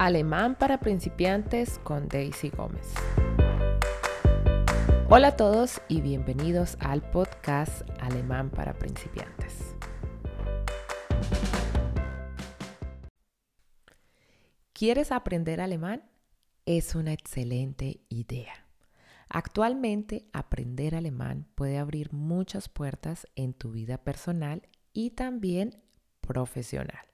Alemán para principiantes con Daisy Gómez. Hola a todos y bienvenidos al podcast Alemán para principiantes. ¿Quieres aprender alemán? Es una excelente idea. Actualmente aprender alemán puede abrir muchas puertas en tu vida personal y también profesional.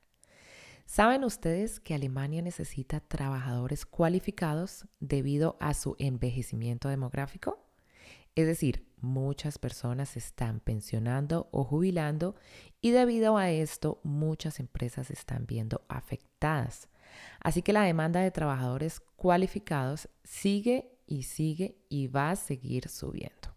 ¿Saben ustedes que Alemania necesita trabajadores cualificados debido a su envejecimiento demográfico? Es decir, muchas personas están pensionando o jubilando y debido a esto muchas empresas están viendo afectadas. Así que la demanda de trabajadores cualificados sigue y sigue y va a seguir subiendo.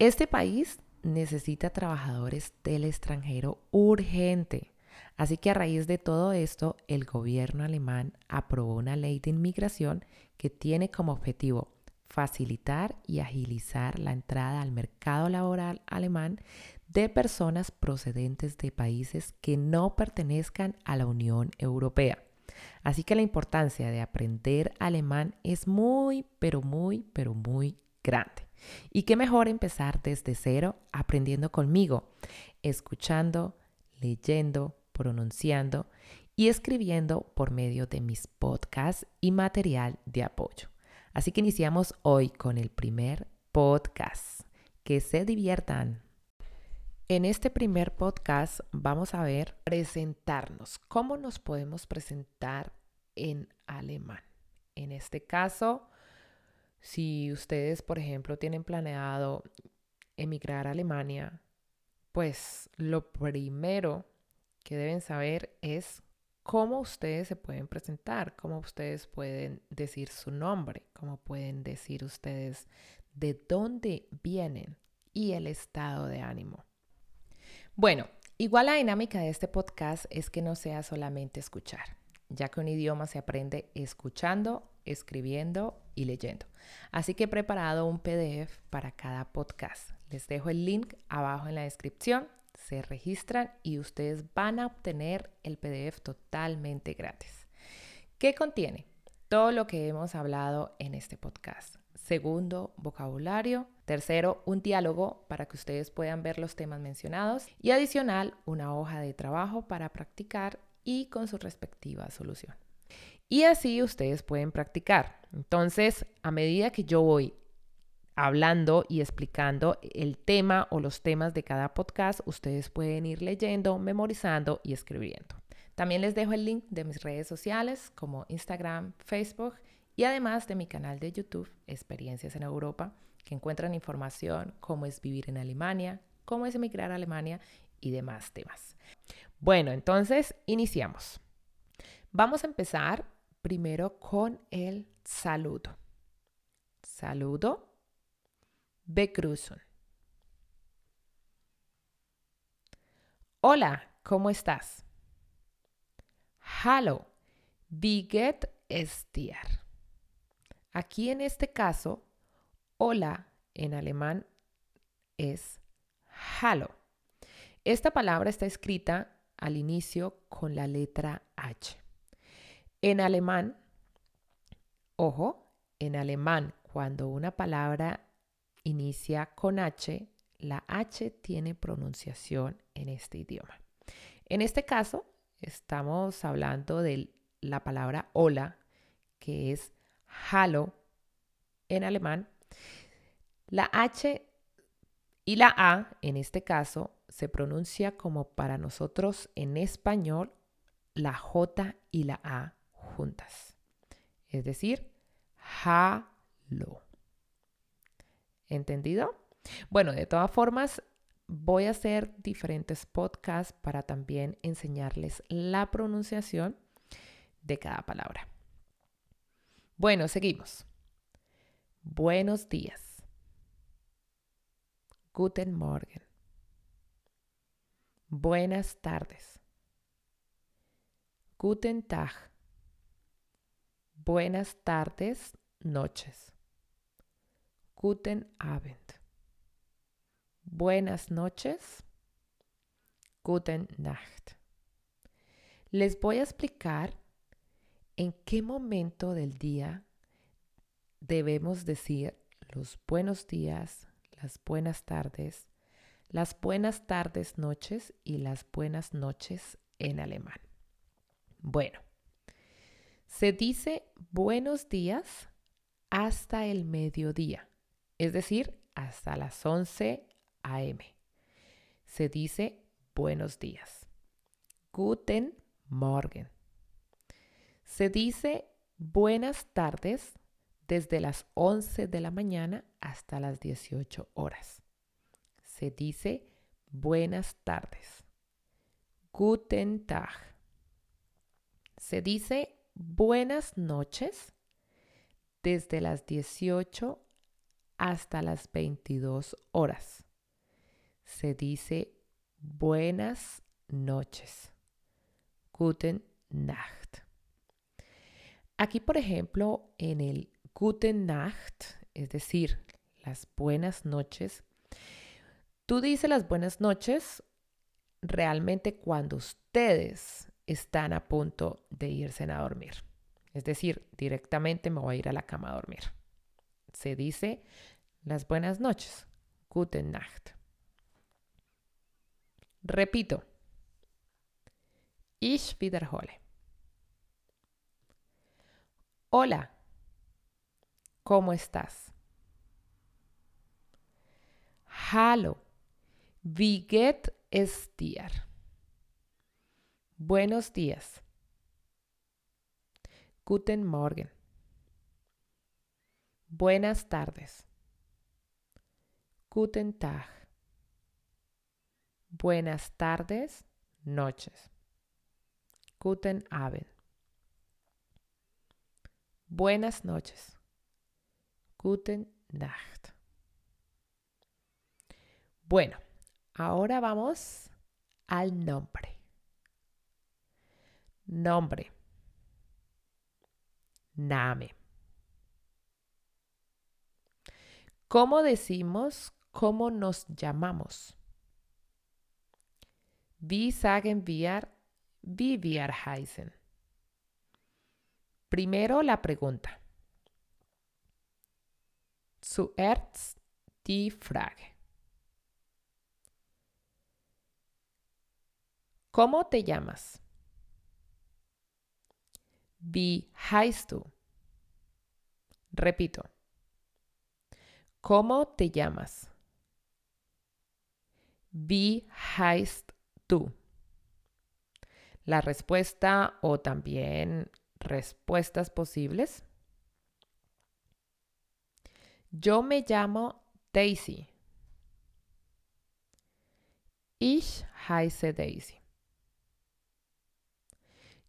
Este país necesita trabajadores del extranjero urgente. Así que a raíz de todo esto, el gobierno alemán aprobó una ley de inmigración que tiene como objetivo facilitar y agilizar la entrada al mercado laboral alemán de personas procedentes de países que no pertenezcan a la Unión Europea. Así que la importancia de aprender alemán es muy, pero muy, pero muy grande. Y qué mejor empezar desde cero aprendiendo conmigo, escuchando, leyendo, pronunciando y escribiendo por medio de mis podcasts y material de apoyo. Así que iniciamos hoy con el primer podcast. Que se diviertan. En este primer podcast vamos a ver presentarnos. ¿Cómo nos podemos presentar en alemán? En este caso, si ustedes, por ejemplo, tienen planeado emigrar a Alemania, pues lo primero que deben saber es cómo ustedes se pueden presentar, cómo ustedes pueden decir su nombre, cómo pueden decir ustedes de dónde vienen y el estado de ánimo. Bueno, igual la dinámica de este podcast es que no sea solamente escuchar, ya que un idioma se aprende escuchando, escribiendo y leyendo. Así que he preparado un PDF para cada podcast. Les dejo el link abajo en la descripción se registran y ustedes van a obtener el PDF totalmente gratis. ¿Qué contiene? Todo lo que hemos hablado en este podcast. Segundo, vocabulario. Tercero, un diálogo para que ustedes puedan ver los temas mencionados. Y adicional, una hoja de trabajo para practicar y con su respectiva solución. Y así ustedes pueden practicar. Entonces, a medida que yo voy hablando y explicando el tema o los temas de cada podcast, ustedes pueden ir leyendo, memorizando y escribiendo. También les dejo el link de mis redes sociales como Instagram, Facebook y además de mi canal de YouTube, Experiencias en Europa, que encuentran información cómo es vivir en Alemania, cómo es emigrar a Alemania y demás temas. Bueno, entonces iniciamos. Vamos a empezar primero con el saludo. Saludo begrüßen. Hola, ¿cómo estás? Hallo, wie geht? Aquí en este caso, hola en alemán es hallo. Esta palabra está escrita al inicio con la letra H. En alemán, ojo, en alemán, cuando una palabra inicia con H, la H tiene pronunciación en este idioma. En este caso, estamos hablando de la palabra hola, que es hallo en alemán. La H y la A, en este caso, se pronuncia como para nosotros en español la J y la A juntas. Es decir, halo. ¿Entendido? Bueno, de todas formas, voy a hacer diferentes podcasts para también enseñarles la pronunciación de cada palabra. Bueno, seguimos. Buenos días. Guten Morgen. Buenas tardes. Guten Tag. Buenas tardes, noches. Guten Abend. Buenas noches. Guten Nacht. Les voy a explicar ¿En qué momento del día debemos decir los buenos días, las buenas tardes, las buenas tardes, noches y las buenas noches en alemán? Bueno, se dice buenos días hasta el mediodía, es decir, hasta las 11 a.m. Se dice buenos días. Guten Morgen. Se dice buenas tardes desde las 11 de la mañana hasta las 18 horas. Se dice buenas tardes. Guten Tag. Se dice buenas noches desde las 18 hasta las 22 horas. Se dice buenas noches. Guten Nacht. Aquí, por ejemplo, en el Guten Nacht, es decir, las buenas noches, tú dices las buenas noches realmente cuando ustedes están a punto de irse a dormir. Es decir, directamente me voy a ir a la cama a dormir. Se dice las buenas noches. Guten Nacht. Repito. Ich wiederhole. Hola. ¿Cómo estás? Hallo. Wie geht es dir? Buenos días. Guten Morgen. Buenas tardes. Guten Tag. Buenas tardes, noches. Guten Abend. Buenas noches. Guten Nacht. Bueno, ahora vamos al nombre. Nombre. Name. ¿Cómo decimos cómo nos llamamos? Wie sagen wir, wie wir heißen? Primero la pregunta. Zuerst die Frage. ¿Cómo te llamas? Wie heißt du? Repito. ¿Cómo te llamas? Wie heißt du? La respuesta o también respuestas posibles. Yo me llamo Daisy. Ich heiße Daisy.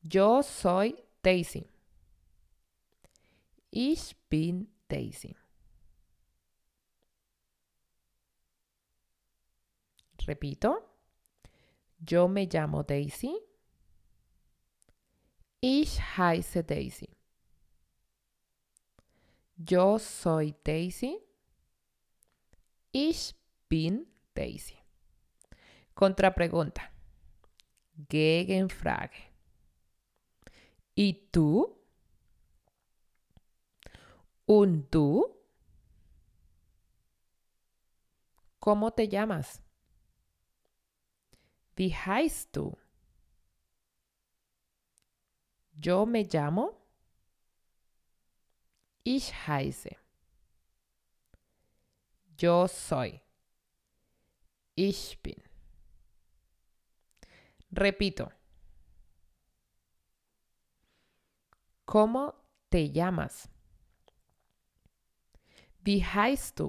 Yo soy Daisy. Ich bin Daisy. Repito. Yo me llamo Daisy. Ich heiße Daisy. Yo soy Daisy. Ich bin Daisy. Contrapregunta. Gegenfrage. ¿Y tú? ¿Und tú? ¿Cómo te llamas? Wie heißt? Yo me llamo. Ich heiße. Yo soy. Ich bin. Repito. ¿Cómo te llamas? Wie heißt?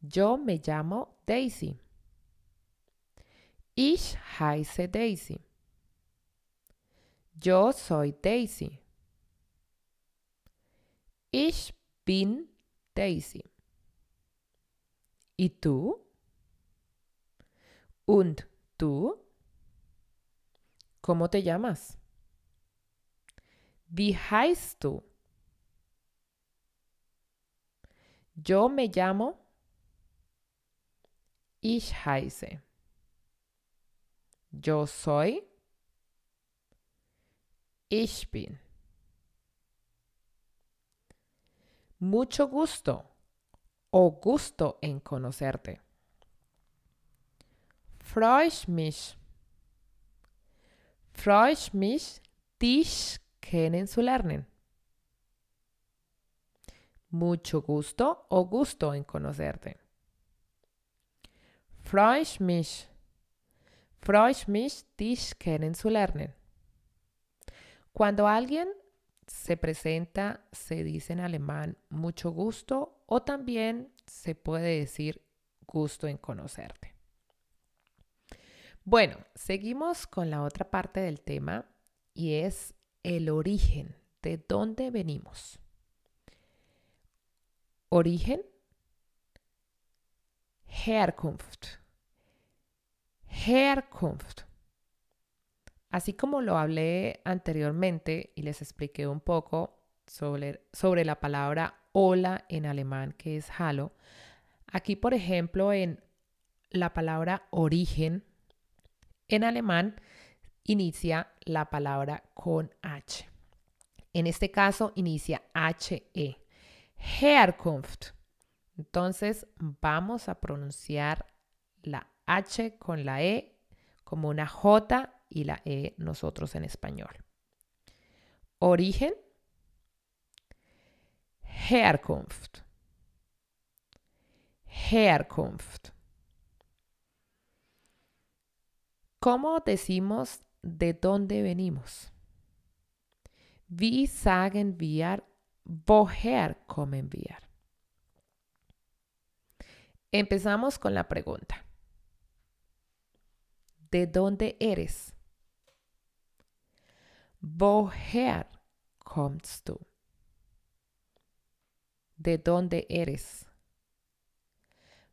Yo me llamo Daisy. Ich heiße Daisy. Yo soy Daisy. Ich bin Daisy. ¿Y tú? ¿Und tú? ¿Cómo te llamas? Wie heißt du? Yo me llamo. Ich heiße. Yo soy. Ich bin. Mucho gusto o gusto en conocerte. Freue ich mich. Freue ich mich, dich kennenzulernen. Mucho gusto o gusto en conocerte. Freue ich mich. Freue ich mich, dich kennenzulernen. Cuando alguien se presenta, se dice en alemán mucho gusto o también se puede decir gusto en conocerte. Bueno, seguimos con la otra parte del tema y es el origen, de dónde venimos. Origen, Herkunft. Herkunft. Así como lo hablé anteriormente y les expliqué un poco sobre, sobre la palabra hola en alemán, que es Hallo, aquí, por ejemplo, en la palabra origen, en alemán, inicia la palabra con H. En este caso, inicia HE. Herkunft. Entonces, vamos a pronunciar la H con la E como una J y la E nosotros en español. Origen, Herkunft. Herkunft. ¿Cómo decimos de dónde venimos? Wie sagen wir, woher kommen wir? Empezamos con la pregunta. ¿De dónde eres? Woher kommst du? ¿De dónde eres?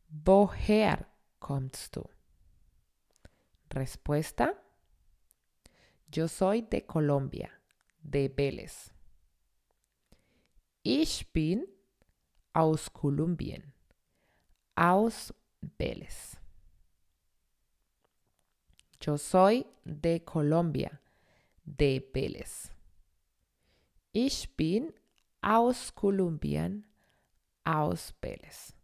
Woher kommst du? Respuesta. Yo soy de Colombia, de Vélez. Ich bin aus Kolumbien, aus Vélez. Yo soy de Colombia, de Vélez. Ich bin aus Kolumbien, aus Vélez.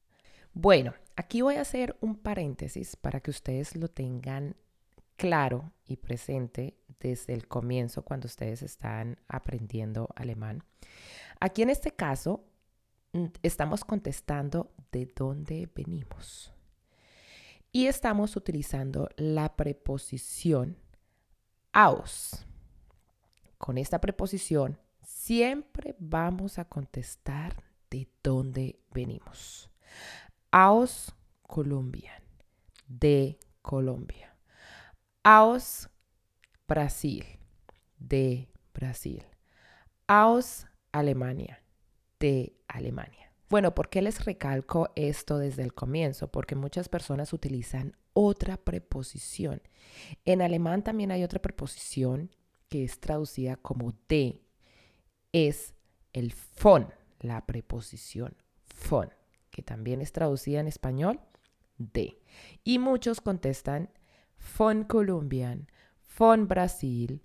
Bueno, aquí voy a hacer un paréntesis para que ustedes lo tengan claro y presente desde el comienzo cuando ustedes están aprendiendo alemán. Aquí en este caso mm, estamos contestando de dónde venimos. Y estamos utilizando la preposición aus. Con esta preposición siempre vamos a contestar de dónde venimos. Aus Colombia, de Colombia. Aus Brasil, de Brasil. Aus Alemania, de Alemania. Bueno, ¿por qué les recalco esto desde el comienzo? Porque muchas personas utilizan otra preposición. En alemán también hay otra preposición que es traducida como de. Es el von, la preposición von, que también es traducida en español de. Y muchos contestan von Colombian, von Brasil,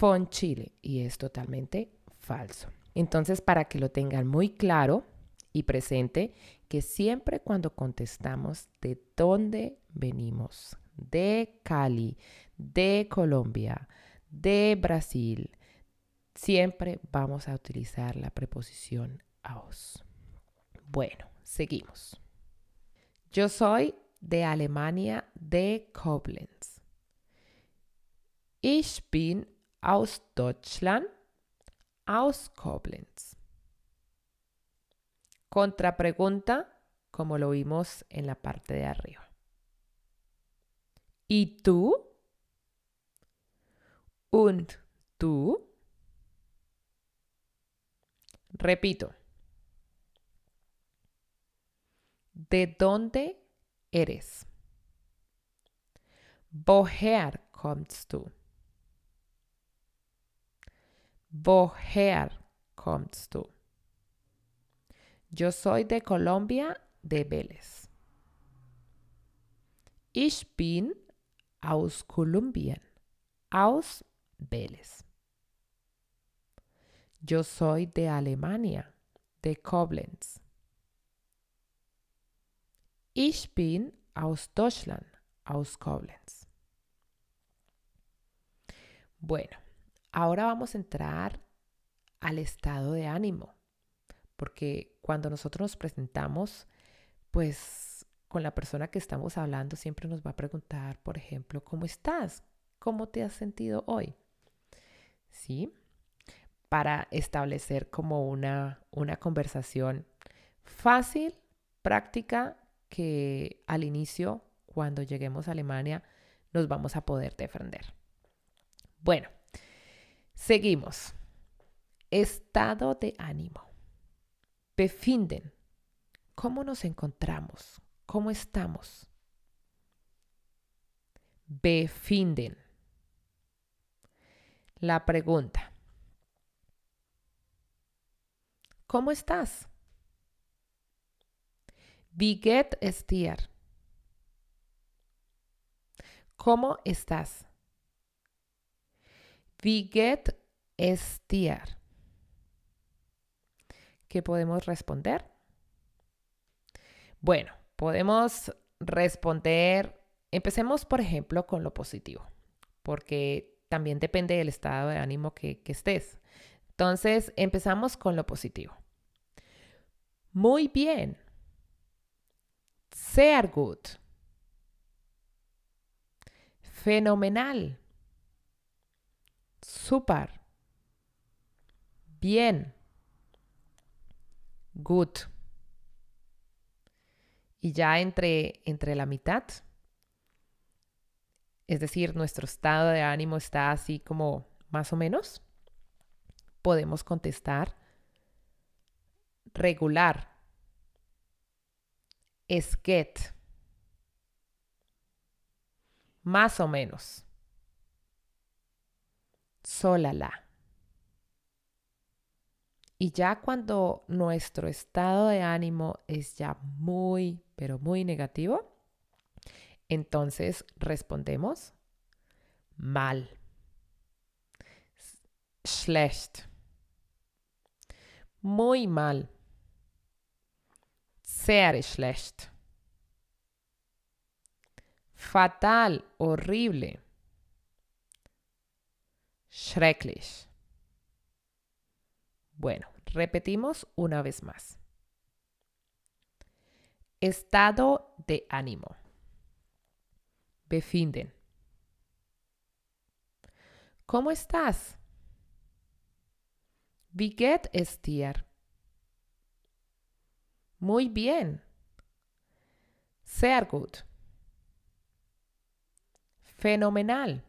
von Chile. Y es totalmente falso. Entonces, para que lo tengan muy claro, y presente que siempre cuando contestamos de dónde venimos, de Cali, de Colombia, de Brasil, siempre vamos a utilizar la preposición aus. Bueno, seguimos. Yo soy de Alemania, de Koblenz. Ich bin aus Deutschland, aus Koblenz. Contrapregunta, como lo vimos en la parte de arriba. ¿Y tú? Und tú? Repito. ¿De dónde eres? Woher kommst du? Woher kommst du? Yo soy de Colombia, de Vélez. Ich bin aus Kolumbien, aus Vélez. Yo soy de Alemania, de Koblenz. Ich bin aus Deutschland, aus Koblenz. Bueno, ahora vamos a entrar al estado de ánimo, porque cuando nosotros nos presentamos, pues con la persona que estamos hablando siempre nos va a preguntar, por ejemplo, ¿cómo estás? ¿Cómo te has sentido hoy? ¿Sí? Para establecer como una, una conversación fácil, práctica, que al inicio, cuando lleguemos a Alemania, nos vamos a poder defender. Bueno, seguimos. Estado de ánimo. Befinden. ¿Cómo nos encontramos? ¿Cómo estamos? Befinden. La pregunta. ¿Cómo estás? Wie geht es dir? ¿Cómo estás? Wie geht es dir? ¿Qué podemos responder? Bueno, podemos responder, empecemos por ejemplo con lo positivo, porque también depende del estado de ánimo que, que estés. Entonces, empezamos con lo positivo. Muy bien. Sehr gut. Fenomenal. Super. Bien. Good. Y ya entre, entre la mitad, es decir, nuestro estado de ánimo está así como más o menos, podemos contestar regular. Es get. Más o menos. Solala. Y ya cuando nuestro estado de ánimo es ya muy, pero muy negativo, entonces respondemos mal. Schlecht. Muy mal. Sehr schlecht. Fatal, horrible. Schrecklich. Bueno, repetimos una vez más. Estado de ánimo. Befinden. ¿Cómo estás? Wie geht? Muy bien. Sehr gut. Fenomenal.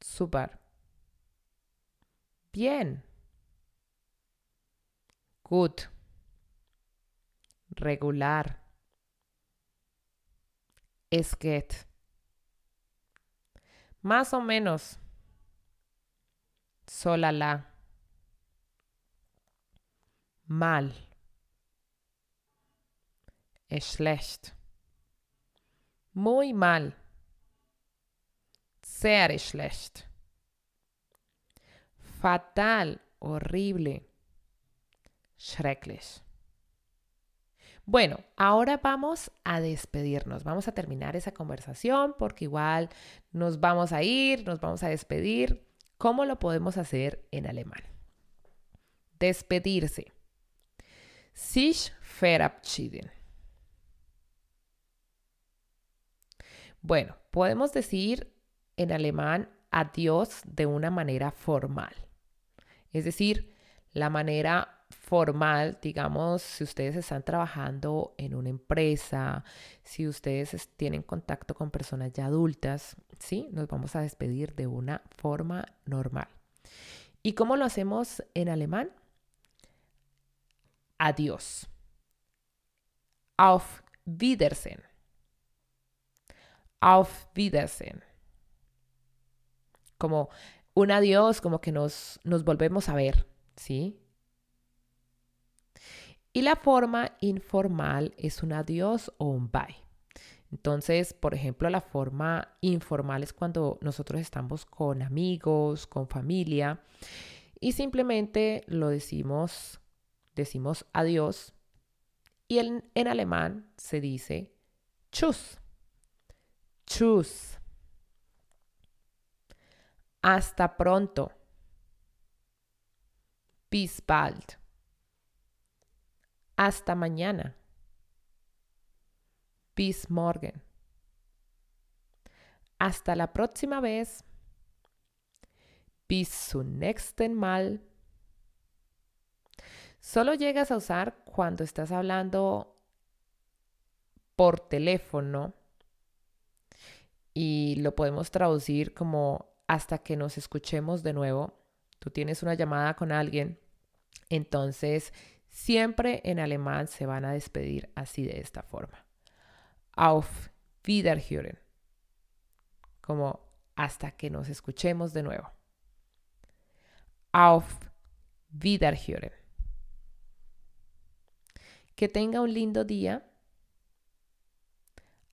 Super. Bien. Gut. Regular. Es geht. Más o menos. Solala. Mal. Es schlecht. Muy mal. Sehr schlecht. Fatal, horrible. Schrecklich. Bueno, ahora vamos a despedirnos. Vamos a terminar esa conversación porque igual nos vamos a ir, nos vamos a despedir. ¿Cómo lo podemos hacer en alemán? Despedirse. Sich verabschieden. Bueno, podemos decir en alemán adiós de una manera formal. Es decir, la manera formal, digamos, si ustedes están trabajando en una empresa, si ustedes tienen contacto con personas ya adultas, ¿sí? Nos vamos a despedir de una forma normal. ¿Y cómo lo hacemos en alemán? Adiós. Auf Wiedersehen. Auf Wiedersehen. Como un adiós, como que nos, nos volvemos a ver, ¿sí? Y la forma informal es un adiós o un bye. Entonces, por ejemplo, la forma informal es cuando nosotros estamos con amigos, con familia y simplemente lo decimos, decimos adiós y en, alemán se dice tschüss. Tschüss. Hasta pronto. Bis bald. Hasta mañana. Bis morgen. Hasta la próxima vez. Bis zum nächsten Mal. Solo llegas a usar cuando estás hablando por teléfono y lo podemos traducir como hasta que nos escuchemos de nuevo. Tú tienes una llamada con alguien, entonces siempre en alemán se van a despedir así de esta forma. Auf Wiederhören. Como hasta que nos escuchemos de nuevo. Auf Wiederhören. Que tenga un lindo día.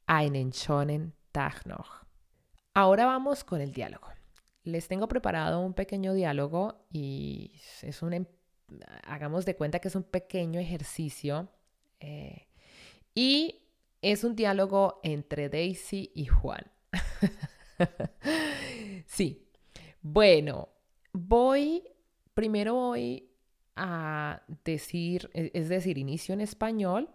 Einen schönen Tag noch. Ahora vamos con el diálogo. Les tengo preparado un pequeño diálogo y es un, em, hagamos de cuenta que es un pequeño ejercicio eh, y es un diálogo entre Daisy y Juan. sí, bueno, voy, primero voy a decir, e, es decir, inicio en español,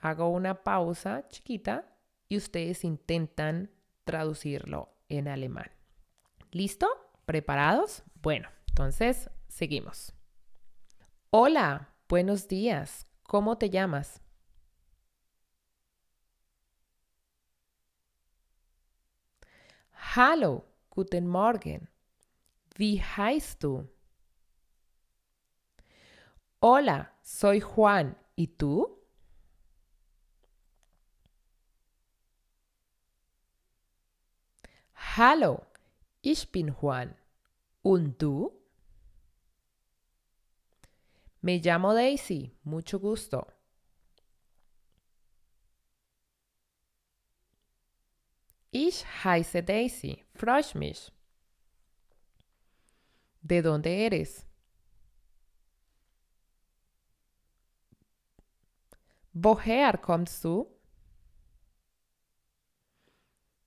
hago una pausa chiquita y ustedes intentan traducirlo en alemán. ¿Listo? ¿Preparados? Bueno, entonces seguimos. Hola, buenos días. ¿Cómo te llamas? Hallo, guten Morgen. Wie heißt du? Hola, soy Juan. ¿Y tú? Hallo, ich bin Juan. ¿Und du? Me llamo Daisy, mucho gusto. Ich heiße Daisy, freue mich. ¿De dónde eres? Woher kommst du?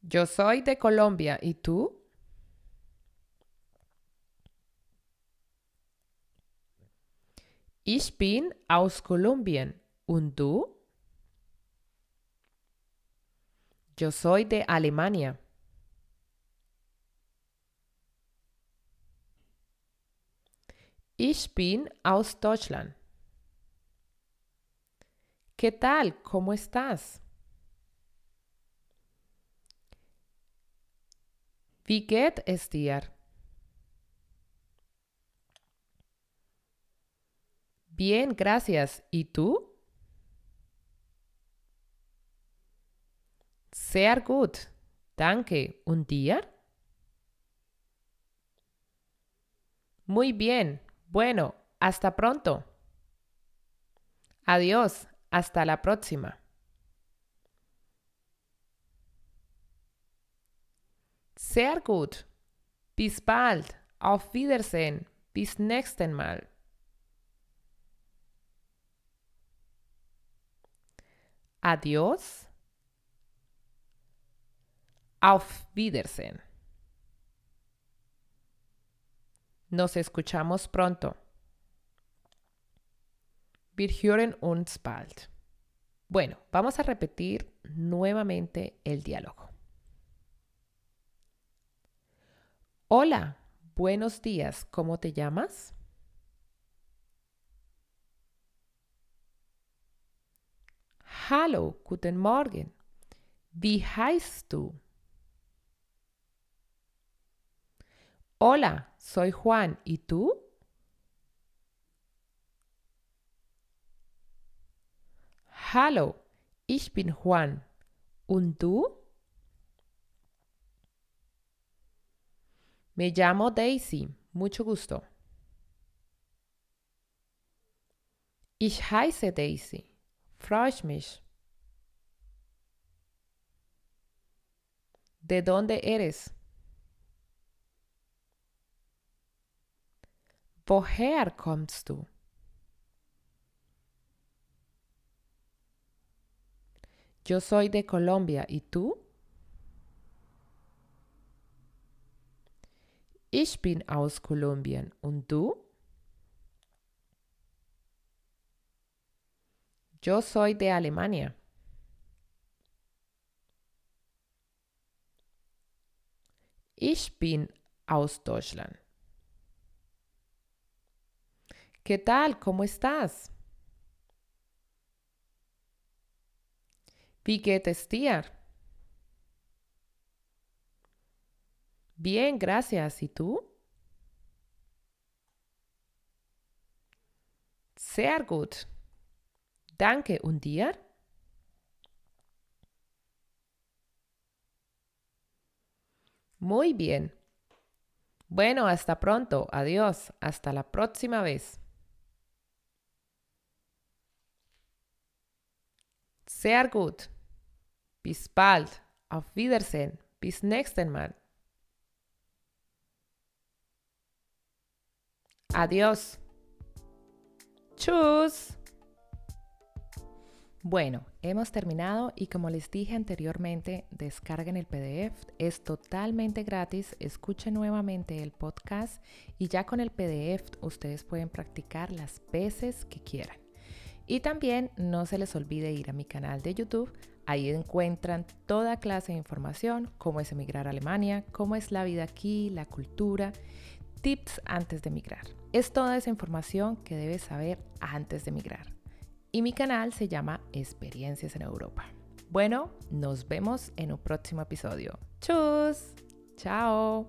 Yo soy de Colombia, ¿y tú? Ich bin aus Kolumbien. ¿Und du? Yo soy de Alemania. Ich bin aus Deutschland. ¿Qué tal? ¿Cómo estás? Wie geht es dir? Bien, gracias. ¿Y tú? Sehr gut. Danke. ¿Und dir? Muy bien. Bueno, hasta pronto. Adiós. Hasta la próxima. Sehr gut. Bis bald. Auf Wiedersehen. Bis nächsten Mal. Adiós. Auf Wiedersehen. Nos escuchamos pronto. Wir hören uns bald. Bueno, vamos a repetir nuevamente el diálogo. Hola, buenos días, ¿cómo te llamas? Hallo, guten Morgen. Wie heißt du? Hola, soy Juan. ¿Y tú? Hallo, ich bin Juan. ¿Und du? Me llamo Daisy. Mucho gusto. Ich heiße Daisy. Freue ich mich. ¿De dónde eres? Woher kommst du? Yo soy de Colombia. ¿Y tú? Ich bin aus Kolumbien. ¿Und du? Yo soy de Alemania. Ich bin aus Deutschland. ¿Qué tal? ¿Cómo estás? Wie geht es dir? Bien, gracias. ¿Y tú? Sehr gut. Danke. ¿Und dir? Muy bien. Bueno, hasta pronto. Adiós. Hasta la próxima vez. Sehr gut. Bis bald. Auf Wiedersehen. Bis nächsten Mal. Adiós. Tschüss. Bueno, hemos terminado y como les dije anteriormente, descarguen el PDF, es totalmente gratis, escuchen nuevamente el podcast y ya con el PDF ustedes pueden practicar las veces que quieran. Y también no se les olvide ir a mi canal de YouTube, ahí encuentran toda clase de información, cómo es emigrar a Alemania, cómo es la vida aquí, la cultura, tips antes de emigrar. Es toda esa información que debes saber antes de emigrar y mi canal se llama Experiencias en Europa. Bueno, nos vemos en un próximo episodio. ¡Chus! ¡Chao!